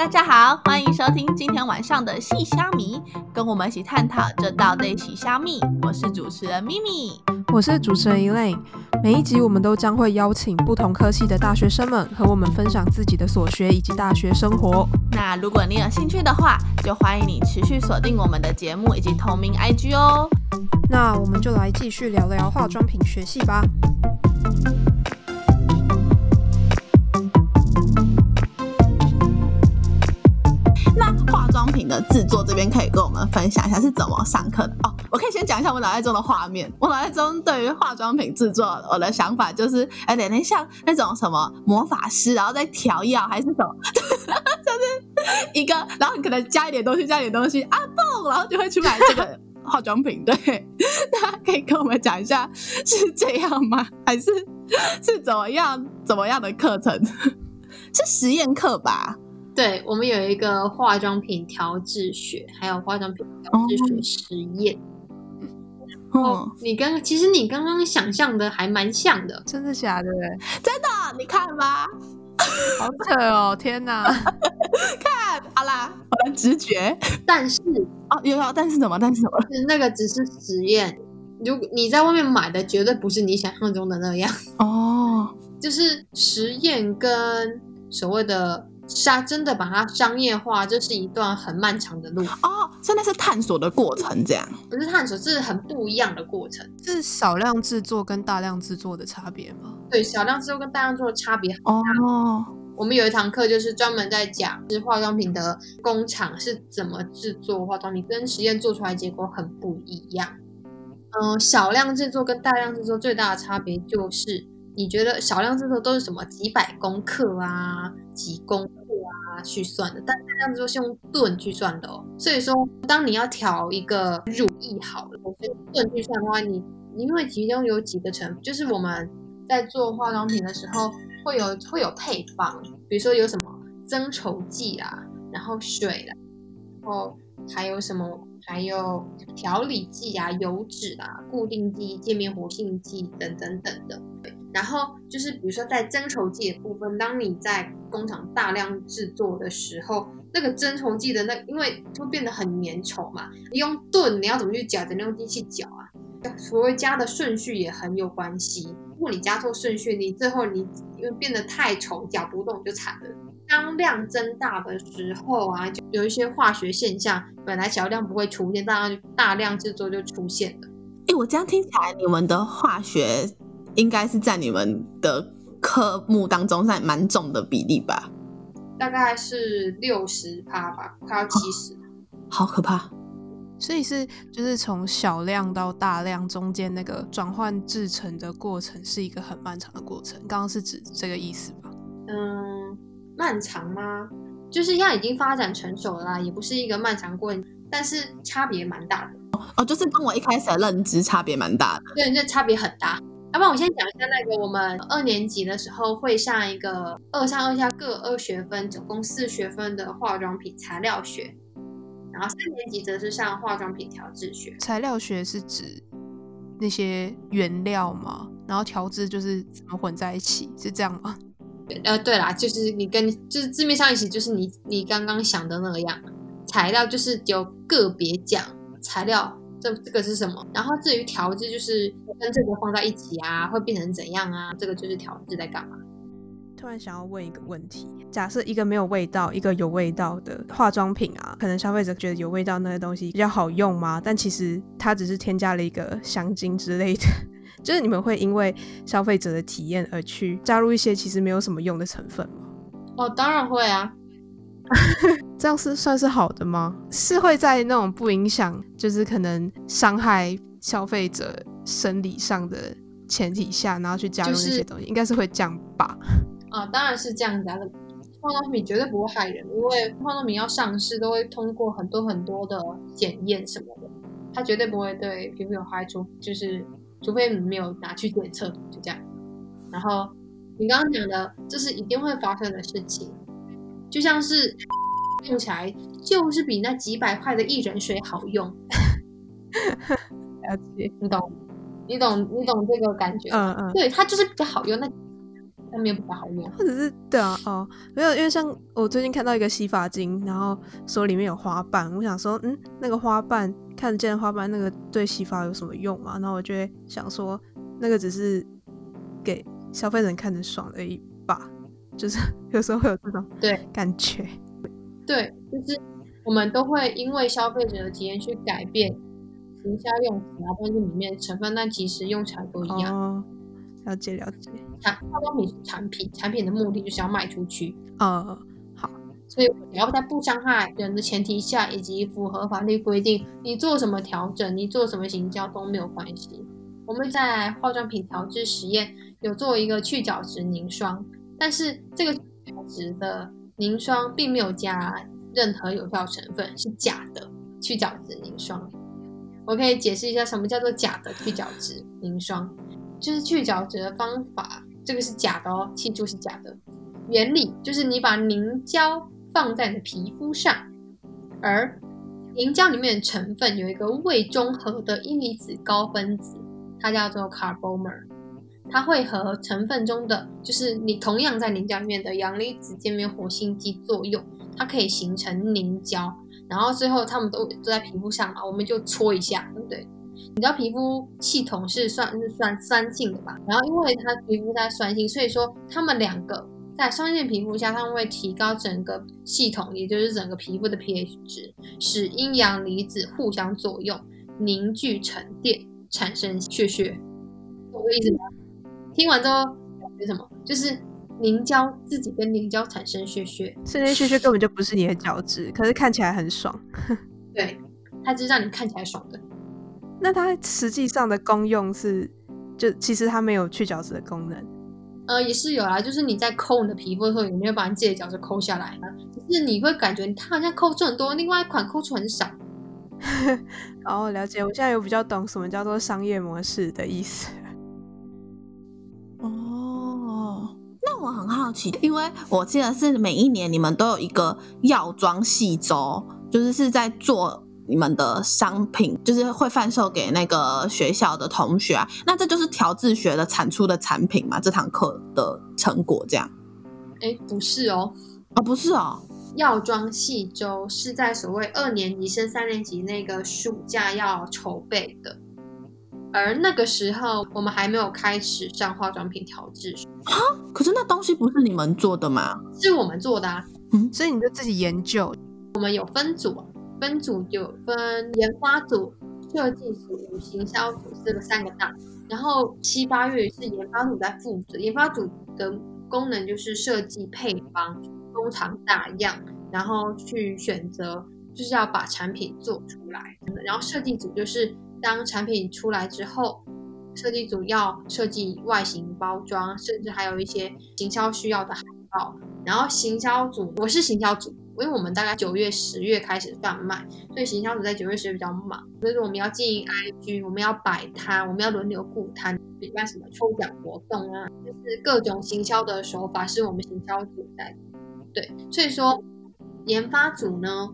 大家好，欢迎收听今天晚上的细虾米，跟我们一起探讨这道对起虾米。我是主持人咪咪，我是主持人 Elaine。每一集我们都将会邀请不同科系的大学生们和我们分享自己的所学以及大学生活。那如果你有兴趣的话，就欢迎你持续锁定我们的节目以及同名 IG 哦。那我们就来继续聊聊化妆品学系吧。的制作这边可以跟我们分享一下是怎么上课的哦。我可以先讲一下我脑袋中的画面。我脑袋中对于化妆品制作，我的想法就是有点像那种什么魔法师，然后再调药还是什么，就 是一个，然后你可能加一点东西，加一点东西啊嘣，然后就会出来这个化妆品。对，大家可以跟我们讲一下是这样吗？还是是怎么样怎么样的课程？是实验课吧？对我们有一个化妆品调制学，还有化妆品调制学实验。哦，你刚其实你刚刚想象的还蛮像的，真的假的？真的，你看吧，好扯哦！天哪，看好啦，我的直觉。但是哦，有有，但是什么？但是什么？那个只是实验。如果你在外面买的，绝对不是你想象中的那样哦。就是实验跟所谓的。商真的把它商业化，这是一段很漫长的路哦，真的是探索的过程，这样不是探索，这是很不一样的过程。是少量制作跟大量制作的差别吗？对，少量制作跟大量制作的差别很大。哦，我们有一堂课就是专门在讲，是化妆品的工厂是怎么制作化妆品，跟实验做出来结果很不一样。嗯，少量制作跟大量制作最大的差别就是，你觉得少量制作都是什么几百公克啊，几公克？啊，去算的，但这样子都是用吨去算的哦。所以说，当你要调一个乳液好了，我用吨去算的话，你因为其中有几个成分，就是我们在做化妆品的时候会有会有配方，比如说有什么增稠剂啊，然后水啦，然后还有什么，还有调理剂啊、油脂啊、固定剂、界面活性剂等等等的。然后就是，比如说在增稠剂的部分，当你在工厂大量制作的时候，那个增稠剂的那，因为会变得很粘稠嘛。你用盾，你要怎么去搅？怎么用机器搅啊？所谓加的顺序也很有关系。如果你加错顺序，你最后你因为变得太稠，搅不动就惨了。当量增大的时候啊，就有一些化学现象，本来小量不会出现，大量大量制作就出现了。哎，我这样听起来，你们的化学。应该是在你们的科目当中算蛮重的比例吧，大概是六十趴吧，快要七十，好可怕。所以是就是从小量到大量中间那个转换制成的过程是一个很漫长的过程。刚刚是指这个意思吧？嗯，漫长吗？就是要已经发展成熟了啦，也不是一个漫长过程，但是差别蛮大的。哦，就是跟我一开始的认知差别蛮大的。对，这差别很大。要不然我先讲一下那个，我们二年级的时候会上一个二上二下各二学分，总共四学分的化妆品材料学，然后三年级则是上化妆品调制学。材料学是指那些原料吗？然后调制就是怎么混在一起，是这样吗？呃，对啦，就是你跟就是字面上意思就是你你刚刚想的那样，材料就是有个别讲材料。这这个是什么？然后至于调制，就是跟这个放在一起啊，会变成怎样啊？这个就是调制在干嘛？突然想要问一个问题：假设一个没有味道，一个有味道的化妆品啊，可能消费者觉得有味道那些东西比较好用吗？但其实它只是添加了一个香精之类的，就是你们会因为消费者的体验而去加入一些其实没有什么用的成分吗？哦，当然会啊。这样是算是好的吗？是会在那种不影响，就是可能伤害消费者生理上的前提下，然后去加入那些东西，应该是会这样吧？啊，当然是这样子啊。化妆品绝对不会害人，因为化妆品要上市都会通过很多很多的检验什么的，它绝对不会对皮肤有害处，就是除非你没有拿去检测，就这样。然后你刚刚讲的，这是一定会发生的事情。就像是用起来就是比那几百块的薏仁水好用，了解，你懂，你懂，你懂这个感觉，嗯嗯，对，它就是比较好用。那它没有比较好用。或者是对啊，哦，没有，因为像我最近看到一个洗发精，然后说里面有花瓣，我想说，嗯，那个花瓣看得见的花瓣，那个对洗发有什么用嘛？然后我就会想说，那个只是给消费者看着爽而已吧，就是 有时候会有这种对感觉，对，就是我们都会因为消费者的体验去改变。营销用词啊，或者是里面成分，但其实用起来都一样。哦，了解了解。产化妆品是产品，产品的目的就是要卖出去。呃，好。所以你要在不伤害人的前提下，以及符合法律规定，你做什么调整，你做什么行销都没有关系。我们在化妆品调制实验有做一个去角质凝霜，但是这个角质的凝霜并没有加任何有效成分，是假的去角质凝霜。我可以解释一下什么叫做假的去角质凝霜，就是去角质的方法，这个是假的哦，记住是假的。原理就是你把凝胶放在你的皮肤上，而凝胶里面的成分有一个未中和的阴离子高分子，它叫做 carbomer，它会和成分中的就是你同样在凝胶里面的阳离子界面活性剂作用，它可以形成凝胶。然后最后他们都都在皮肤上嘛，我们就搓一下，对不对？你知道皮肤系统是算是算酸性的吧？然后因为它皮肤在酸性，所以说它们两个在酸性皮肤下，它们会提高整个系统，也就是整个皮肤的 pH 值，使阴阳离子互相作用，凝聚沉淀，产生血血。懂我意思吗？听完之后感觉什么？就是。凝胶自己跟凝胶产生血血，这些血血根本就不是你的角质，可是看起来很爽。对，它就是让你看起来爽的。那它实际上的功用是，就其实它没有去角质的功能。呃，也是有啦，就是你在抠你的皮肤的时候，有没有把你自己的角质抠下来呢？只是你会感觉它好像抠出很多，另外一款抠出很少。哦，了解，我现在有比较懂什么叫做商业模式的意思。我很好奇，因为我记得是每一年你们都有一个药妆系周，就是是在做你们的商品，就是会贩售给那个学校的同学啊。那这就是调制学的产出的产品嘛？这堂课的成果这样？哎，不是哦，哦，不是哦，药妆系周是在所谓二年级升三年级那个暑假要筹备的。而那个时候，我们还没有开始上化妆品调制啊。可是那东西不是你们做的吗？是我们做的啊。嗯，所以你就自己研究。我们有分组，分组有分研发组、设计组、行销组这个三个大。然后七八月是研发组在负责，研发组的功能就是设计配方、工厂大样，然后去选择，就是要把产品做出来。然后设计组就是。当产品出来之后，设计组要设计外形、包装，甚至还有一些行销需要的海报。然后行销组，我是行销组，因为我们大概九月、十月开始贩卖，所以行销组在九月、十月比较忙。所以说我们要经营 IG，我们要摆摊，我们要轮流顾摊，举办什么抽奖活动啊，就是各种行销的手法是我们行销组在。对，所以说研发组呢，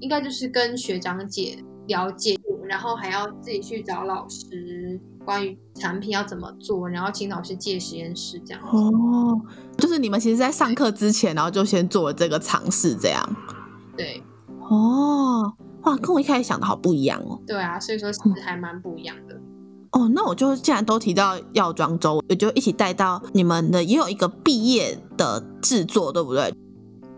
应该就是跟学长姐了解。然后还要自己去找老师，关于产品要怎么做，然后请老师借实验室这样。哦，就是你们其实，在上课之前，然后就先做了这个尝试，这样。对。哦，哇，跟我一开始想的好不一样哦。对啊，所以说其实还蛮不一样的。哦，那我就既然都提到药妆周，我就一起带到你们的，也有一个毕业的制作，对不对？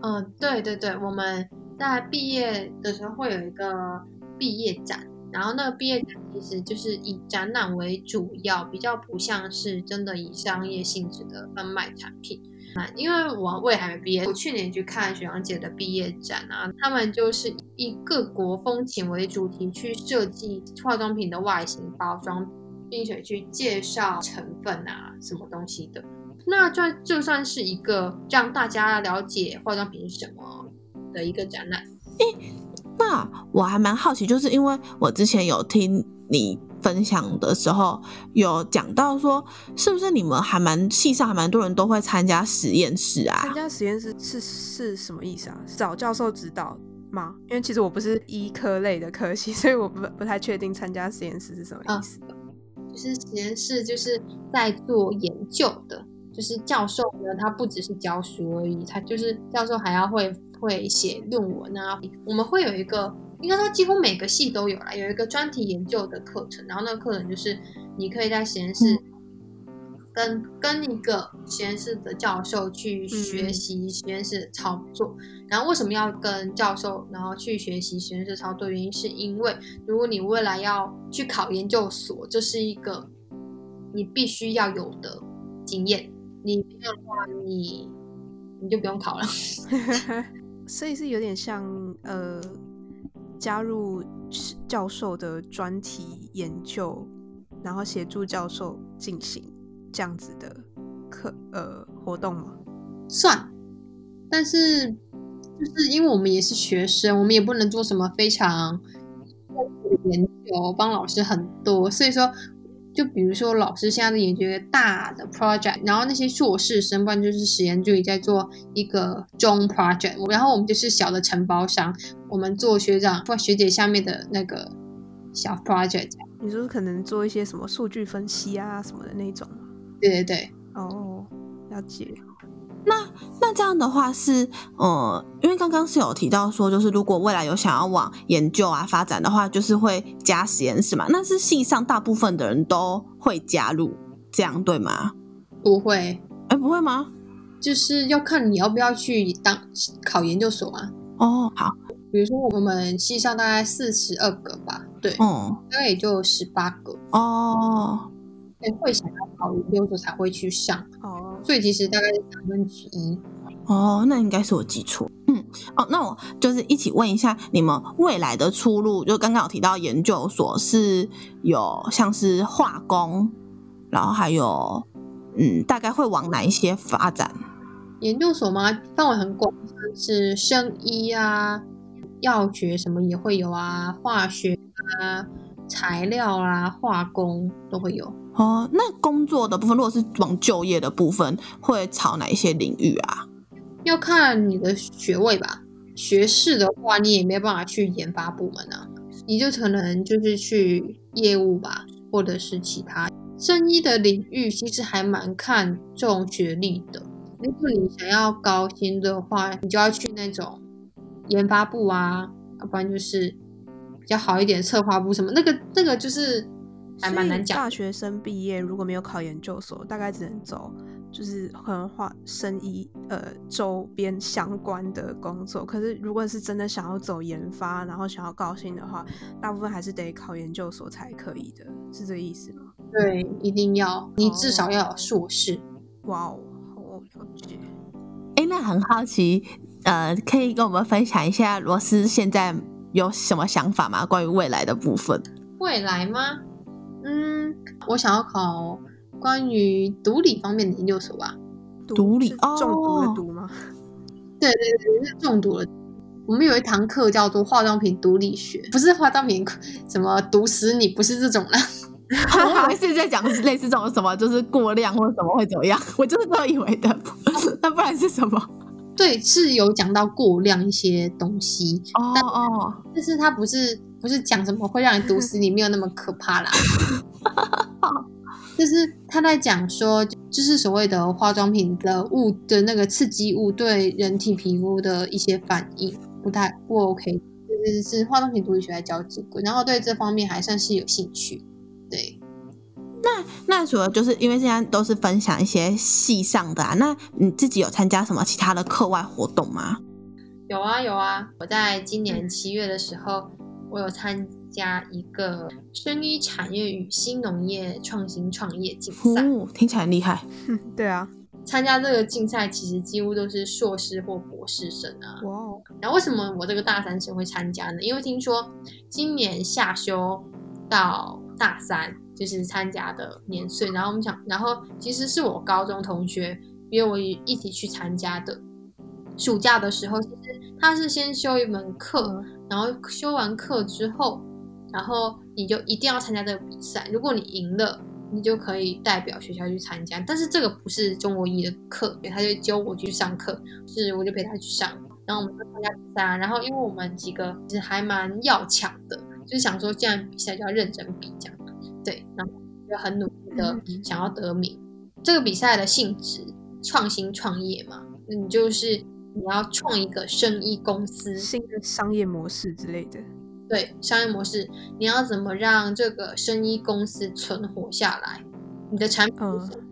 嗯，对对对，我们在毕业的时候会有一个毕业展。然后那个毕业展其实就是以展览为主要，比较不像是真的以商业性质的贩卖产品。啊，因为我我也还没毕业，我去年去看学长姐的毕业展啊，他们就是以各国风情为主题去设计化妆品的外形包装，并且去介绍成分啊什么东西的。那这就算是一个让大家了解化妆品是什么的一个展览。那我还蛮好奇，就是因为我之前有听你分享的时候，有讲到说，是不是你们还蛮系上还蛮多人都会参加实验室啊？参加实验室是是什么意思啊？找教授指导吗？因为其实我不是医科类的科系，所以我不不太确定参加实验室是什么意思。就是实验室就是在做研究的。就是教授呢，他不只是教书而已，他就是教授还要会会写论文啊。我们会有一个，应该说几乎每个系都有啦，有一个专题研究的课程，然后那个课程就是你可以在实验室。跟跟一个实验室的教授去学习实验室的操作，然后为什么要跟教授然后去学习实验室操作？原因是因为如果你未来要去考研究所，这是一个你必须要有的经验，你没有的话，你你就不用考了。所以是有点像呃，加入教授的专题研究，然后协助教授进行。这样子的课呃活动吗？算，但是就是因为我们也是学生，我们也不能做什么非常研究，帮老师很多，所以说就比如说老师现在在研究一个大的 project，然后那些硕士生不然就是实验助理在做一个中 project，然后我们就是小的承包商，我们做学长或学姐下面的那个小 project。你说可能做一些什么数据分析啊什么的那种。对对对，哦，了解。那那这样的话是，呃，因为刚刚是有提到说，就是如果未来有想要往研究啊发展的话，就是会加实验室嘛。那是系上大部分的人都会加入，这样对吗？不会，哎，不会吗？就是要看你要不要去当考研究所啊。哦，好，比如说我们系上大概四十二个吧，对，嗯，大概也就十八个。哦。会想要考研究所才会去上哦，所以其实大概是三分之一哦，那应该是我记错，嗯，哦，那我就是一起问一下你们未来的出路，就刚刚有提到研究所是有像是化工，然后还有嗯，大概会往哪一些发展？研究所吗？范围很广，是生医啊、药学什么也会有啊，化学啊、材料啊、化工都会有。哦，那工作的部分，如果是往就业的部分，会朝哪一些领域啊？要看你的学位吧。学士的话，你也没办法去研发部门啊，你就可能就是去业务吧，或者是其他。生医的领域其实还蛮看重学历的。如果你想要高薪的话，你就要去那种研发部啊，要不然就是比较好一点策划部什么。那个那个就是。还蛮难讲。大学生毕业如果没有考研究所，大概只能走就是可能化生医呃周边相关的工作。可是如果是真的想要走研发，然后想要高薪的话，大部分还是得考研究所才可以的，是这个意思吗？对，一定要，你至少要有硕士。哇哦，好了解。哎，那很好奇，呃，可以跟我们分享一下罗斯现在有什么想法吗？关于未来的部分？未来吗？嗯，我想要考关于毒理方面的研究所吧。毒理哦，中毒的毒吗？对对对，是中毒了。我们有一堂课叫做化妆品毒理学，不是化妆品 什么毒死你，不是这种啦。我是在讲类似这种什么，就是过量或者什么会怎么样，我就是这么以为的。那不然是什么？对，是有讲到过量一些东西。哦哦，但是它不是。不是讲什么会让你毒死你，没有那么可怕啦。就是他在讲说，就是所谓的化妆品的物的那个刺激物对人体皮肤的一些反应不太不 OK，就是是化妆品毒理学来教这个，然后对这方面还算是有兴趣。对，那那主要就是因为现在都是分享一些系上的啊，那你自己有参加什么其他的课外活动吗？有啊有啊，我在今年七月的时候。我有参加一个生医产业与新农业创新创业竞赛，听起来很厉害。对啊，参加这个竞赛其实几乎都是硕士或博士生啊。哇，然后为什么我这个大三生会参加呢？因为听说今年夏休到大三就是参加的年岁，然后我们想，然后其实是我高中同学约我一起去参加的。暑假的时候，其实他是先修一门课。然后修完课之后，然后你就一定要参加这个比赛。如果你赢了，你就可以代表学校去参加。但是这个不是中国一的课，他就教我去上课，是我就陪他去上。然后我们就参加比赛啊。然后因为我们几个其实还蛮要强的，就是想说既然比赛就要认真比这样。对，然后就很努力的想要得名。这个比赛的性质，创新创业嘛，你就是你要创一个生意公司，新的商业模式之类的。对，商业模式，你要怎么让这个生意公司存活下来？你的产品是什么？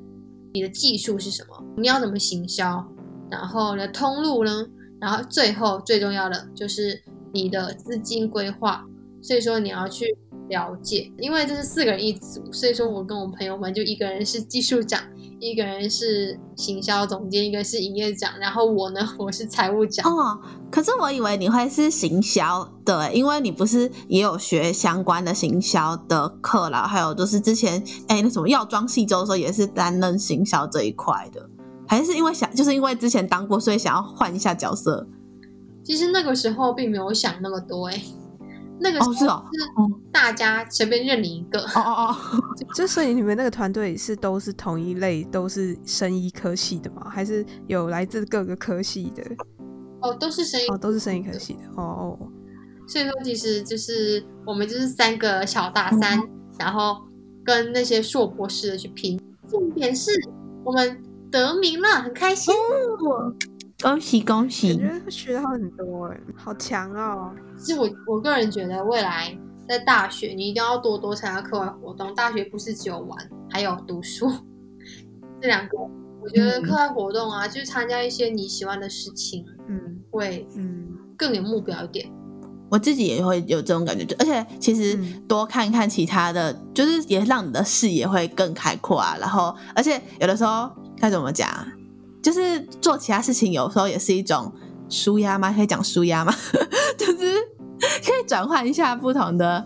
你的技术是什么？你要怎么行销？然后呢，通路呢？然后最后最重要的就是你的资金规划。所以说你要去了解，因为这是四个人一组，所以说我跟我朋友们就一个人是技术长，一个人是行销总监，一个是营业长，然后我呢，我是财务长。哦，可是我以为你会是行销的，因为你不是也有学相关的行销的课啦，还有就是之前哎那什么药妆系周的时候也是担任行销这一块的，还是因为想就是因为之前当过，所以想要换一下角色。其实那个时候并没有想那么多哎。那个是哦，是大家随便认领一个哦哦哦，就所以你们那个团队是都是同一类，都是生医科系的吗？还是有来自各个科系的？哦，都是生医哦，都是生医科系的哦。所以说，其实就是我们就是三个小大三，然后跟那些硕博士的去拼。重点是我们得名了，很开心。恭喜恭喜！我觉得学到很多哎，好强哦！其实我我个人觉得，未来在大学你一定要多多参加课外活动。大学不是只有玩，还有读书。这两个，我觉得课外活动啊，就是参加一些你喜欢的事情，嗯，会嗯更有目标一点。我自己也会有这种感觉，就而且其实多看看其他的，就是也让你的视野会更开阔啊。然后，而且有的时候该怎么讲？就是做其他事情，有时候也是一种舒压吗？可以讲舒压吗？就是可以转换一下不同的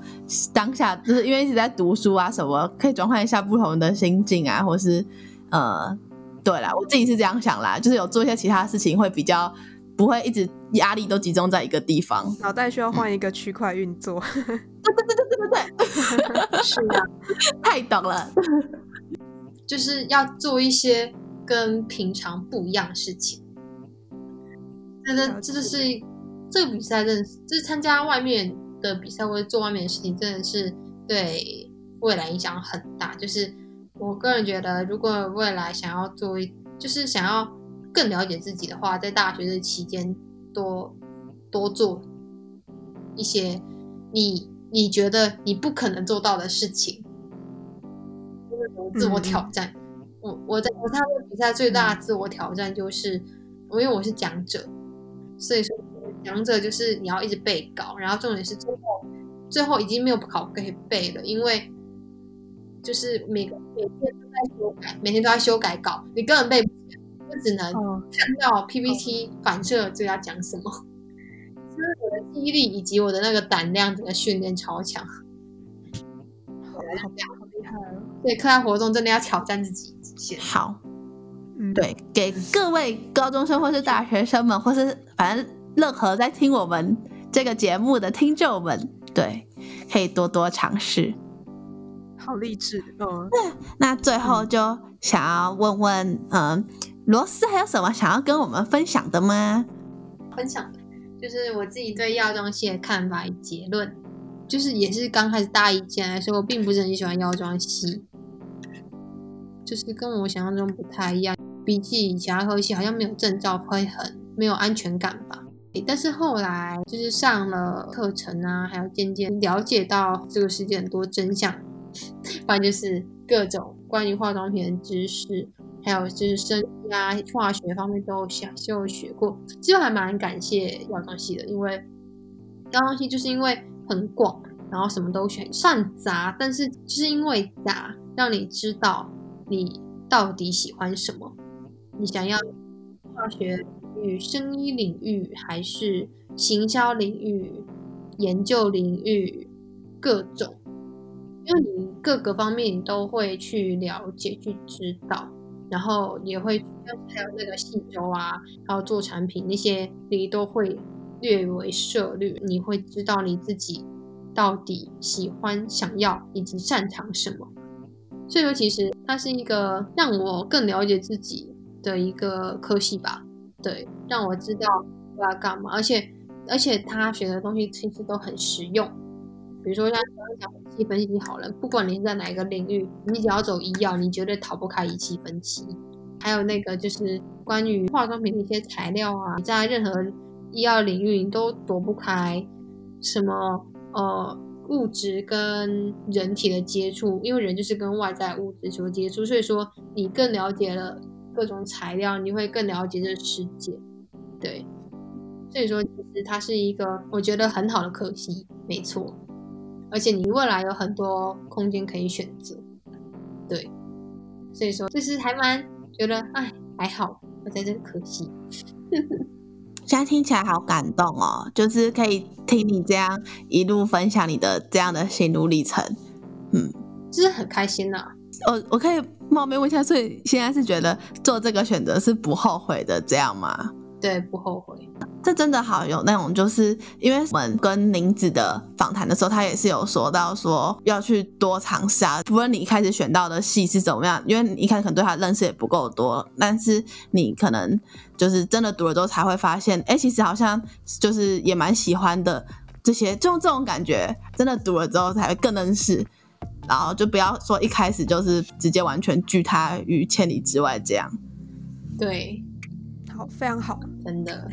当下，就是因为一直在读书啊什么，可以转换一下不同的心境啊，或是呃，对啦，我自己是这样想啦，就是有做一些其他事情，会比较不会一直压力都集中在一个地方，脑袋需要换一个区块运作。对对对对对对对，是啊，太懂了，就是要做一些。跟平常不一样的事情，真的，这就是这个比赛，真的是就是参加外面的比赛或者做外面的事情，真的是对未来影响很大。就是我个人觉得，如果未来想要做一，就是想要更了解自己的话，在大学的期间多多做一些你你觉得你不可能做到的事情，自我挑战。我我在我参加比赛最大的自我挑战就是，因为我是讲者，所以说讲者就是你要一直背稿，然后重点是最后最后已经没有考可以背了，因为就是每个每天都在修改，每天都在修改稿，你根本背不起来，就只能看到 PPT 反射就要讲什么。所以我的记忆力以及我的那个胆量整个训练超强。好对，课外活动真的要挑战自己。好，嗯对，给各位高中生或是大学生们，或是反正任何在听我们这个节目的听众们，对，可以多多尝试。好励志哦！那最后就想要问问，嗯，罗斯还有什么想要跟我们分享的吗？分享的，就是我自己对药妆系的看法与结论，就是也是刚开始大一进来的时候，我并不是很喜欢药妆系。就是跟我想象中不太一样，比起其他科系，好像没有证照会很没有安全感吧。但是后来就是上了课程啊，还有渐渐了解到这个世界很多真相，不然就是各种关于化妆品的知识，还有就是生物啊化学方面都想就学过。其实还蛮感谢药妆系的，因为药妆系就是因为很广，然后什么都选，算杂，但是就是因为杂，让你知道。你到底喜欢什么？你想要化学与、生医领域，还是行销领域、研究领域？各种，因为你各个方面你都会去了解、去知道，然后也会还有那个细周啊，还有做产品那些，你都会略微涉略。你会知道你自己到底喜欢、想要以及擅长什么。所以说，其实它是一个让我更了解自己的一个科系吧。对，让我知道我要干嘛，而且而且他学的东西其实都很实用。比如说像刚刚讲器分析好了，不管你在哪一个领域，你只要走医药，你绝对逃不开仪器分析。还有那个就是关于化妆品的一些材料啊，在任何医药领域你都躲不开什么呃物质跟人体的接触，因为人就是跟外在物质所接触，所以说你更了解了各种材料，你会更了解这个世界。对，所以说其实它是一个我觉得很好的可惜，没错。而且你未来有很多空间可以选择，对，所以说就是还蛮觉得，哎，还好我在这个科系。现在听起来好感动哦，就是可以听你这样一路分享你的这样的心路历程，嗯，就是很开心呐。我我可以冒昧问一下，所以现在是觉得做这个选择是不后悔的，这样吗？对，不后悔。这真的好有那种，就是因为我们跟宁子的访谈的时候，他也是有说到说要去多尝试啊。不论你一开始选到的戏是怎么样，因为你一开始可能对他认识也不够多，但是你可能就是真的读了之后才会发现，哎，其实好像就是也蛮喜欢的。这些就这种感觉，真的读了之后才会更认识。然后就不要说一开始就是直接完全拒他于千里之外这样。对。好，非常好，真的，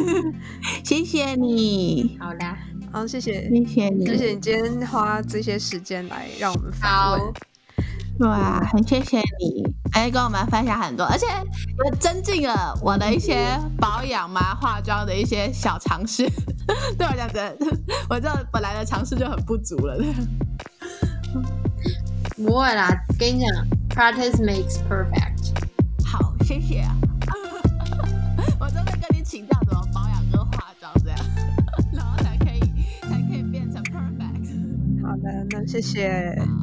谢谢你。好啦，好，谢谢，谢谢你，谢谢你今天花这些时间来让我们访问。哇，很谢谢你，哎，跟我们分享很多，而且也增进了我的一些保养嘛、化妆的一些小尝试。对我讲真，我这本来的尝试就很不足了。不会啦，跟你讲，practice makes perfect。好，谢谢。谢谢。